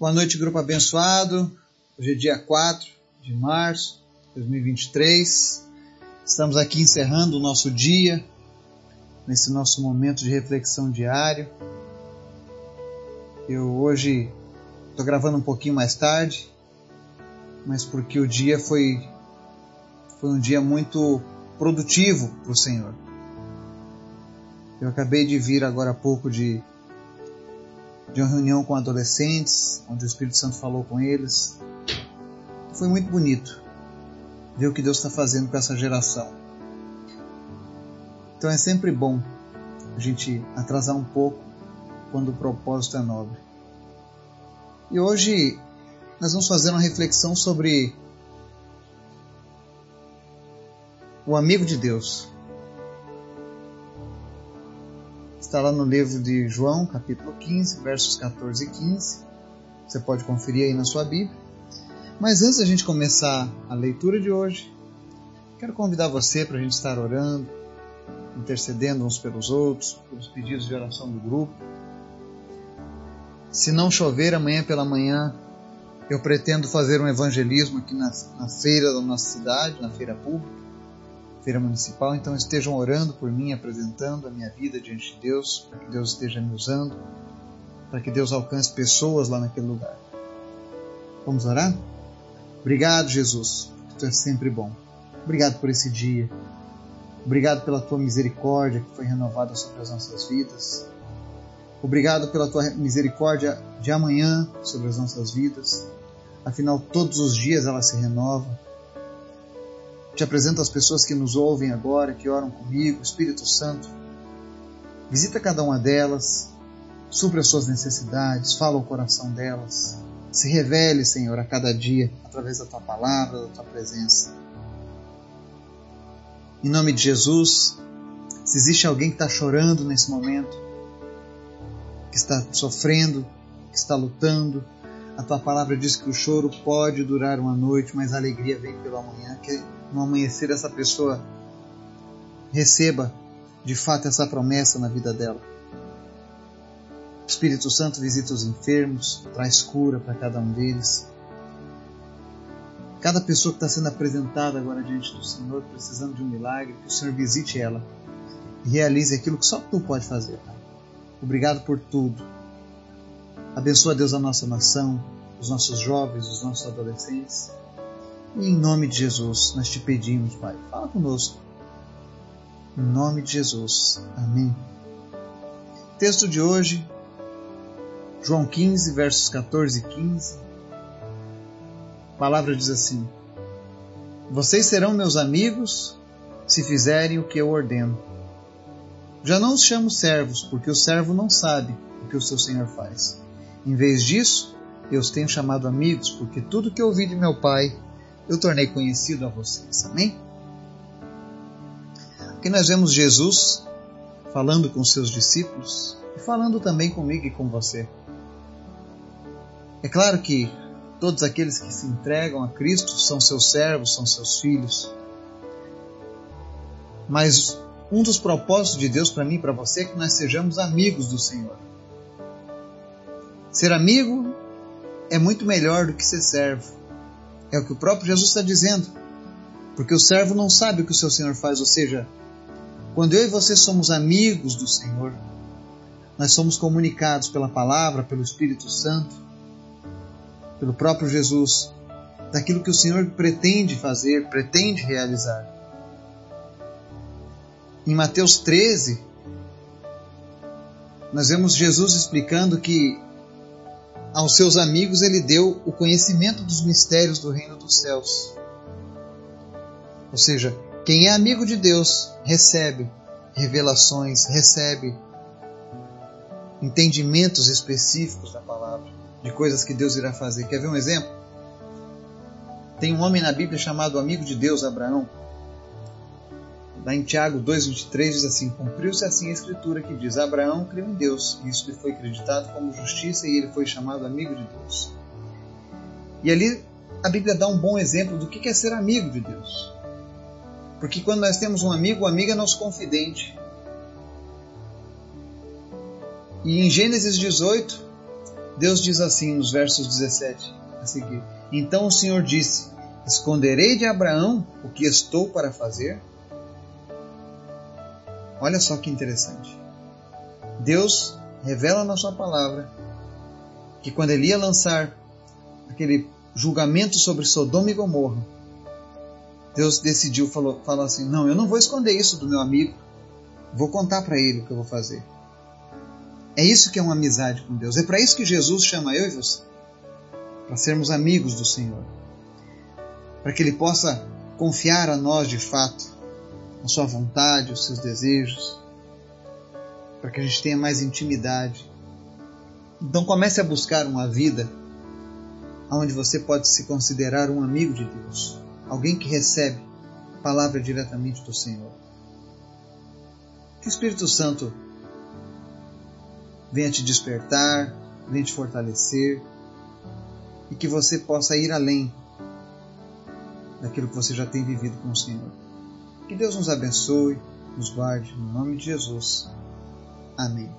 Boa noite, grupo abençoado. Hoje é dia 4 de março de 2023. Estamos aqui encerrando o nosso dia, nesse nosso momento de reflexão diário. Eu hoje estou gravando um pouquinho mais tarde, mas porque o dia foi, foi um dia muito produtivo para o Senhor. Eu acabei de vir agora há pouco de de uma reunião com adolescentes, onde o Espírito Santo falou com eles. Foi muito bonito ver o que Deus está fazendo com essa geração. Então é sempre bom a gente atrasar um pouco quando o propósito é nobre. E hoje nós vamos fazer uma reflexão sobre o amigo de Deus. Está lá no livro de João, capítulo 15, versos 14 e 15. Você pode conferir aí na sua Bíblia. Mas antes da gente começar a leitura de hoje, quero convidar você para a gente estar orando, intercedendo uns pelos outros, pelos pedidos de oração do grupo. Se não chover amanhã pela manhã, eu pretendo fazer um evangelismo aqui na, na feira da nossa cidade, na feira pública feira municipal, então estejam orando por mim, apresentando a minha vida diante de Deus, para que Deus esteja me usando, para que Deus alcance pessoas lá naquele lugar. Vamos orar? Obrigado, Jesus, tu és sempre bom. Obrigado por esse dia. Obrigado pela tua misericórdia que foi renovada sobre as nossas vidas. Obrigado pela tua misericórdia de amanhã sobre as nossas vidas. Afinal, todos os dias ela se renova te apresento as pessoas que nos ouvem agora, que oram comigo, Espírito Santo. Visita cada uma delas, supra as suas necessidades, fala o coração delas. Se revele, Senhor, a cada dia, através da tua palavra, da tua presença. Em nome de Jesus, se existe alguém que está chorando nesse momento, que está sofrendo, que está lutando, a tua palavra diz que o choro pode durar uma noite, mas a alegria vem pela manhã. Que no amanhecer essa pessoa receba de fato essa promessa na vida dela. O Espírito Santo visita os enfermos, traz cura para cada um deles. Cada pessoa que está sendo apresentada agora diante do Senhor, precisando de um milagre, que o Senhor visite ela e realize aquilo que só tu pode fazer. Obrigado por tudo. Abençoa Deus a nossa nação, os nossos jovens, os nossos adolescentes. Em nome de Jesus, nós te pedimos, Pai, fala conosco. Em nome de Jesus. Amém. Texto de hoje, João 15, versos 14 e 15. A palavra diz assim: Vocês serão meus amigos se fizerem o que eu ordeno. Já não os chamo servos, porque o servo não sabe o que o seu senhor faz. Em vez disso, eu os tenho chamado amigos, porque tudo que ouvi de meu Pai eu tornei conhecido a vocês. Amém? Aqui nós vemos Jesus falando com seus discípulos e falando também comigo e com você. É claro que todos aqueles que se entregam a Cristo são seus servos, são seus filhos. Mas um dos propósitos de Deus para mim e para você é que nós sejamos amigos do Senhor. Ser amigo é muito melhor do que ser servo. É o que o próprio Jesus está dizendo. Porque o servo não sabe o que o seu Senhor faz, ou seja, quando eu e você somos amigos do Senhor, nós somos comunicados pela palavra, pelo Espírito Santo, pelo próprio Jesus, daquilo que o Senhor pretende fazer, pretende realizar. Em Mateus 13, nós vemos Jesus explicando que aos seus amigos ele deu o conhecimento dos mistérios do reino dos céus. Ou seja, quem é amigo de Deus recebe revelações, recebe entendimentos específicos da palavra, de coisas que Deus irá fazer. Quer ver um exemplo? Tem um homem na Bíblia chamado amigo de Deus, Abraão. Lá em Tiago 2,23 diz assim: Cumpriu-se assim a escritura que diz: Abraão creu em Deus, e isso lhe foi acreditado como justiça, e ele foi chamado amigo de Deus. E ali a Bíblia dá um bom exemplo do que é ser amigo de Deus. Porque quando nós temos um amigo, o amigo é nosso confidente. E em Gênesis 18, Deus diz assim nos versos 17 a seguir: Então o Senhor disse: Esconderei de Abraão o que estou para fazer? Olha só que interessante. Deus revela na Sua palavra que quando ele ia lançar aquele julgamento sobre Sodoma e Gomorra, Deus decidiu, falou, falou assim: Não, eu não vou esconder isso do meu amigo, vou contar para ele o que eu vou fazer. É isso que é uma amizade com Deus. É para isso que Jesus chama eu e você para sermos amigos do Senhor, para que Ele possa confiar a nós de fato a Sua vontade, os seus desejos, para que a gente tenha mais intimidade. Então comece a buscar uma vida onde você pode se considerar um amigo de Deus, alguém que recebe a palavra diretamente do Senhor. Que o Espírito Santo venha te despertar, venha te fortalecer e que você possa ir além daquilo que você já tem vivido com o Senhor. Que Deus nos abençoe, nos guarde, no nome de Jesus. Amém.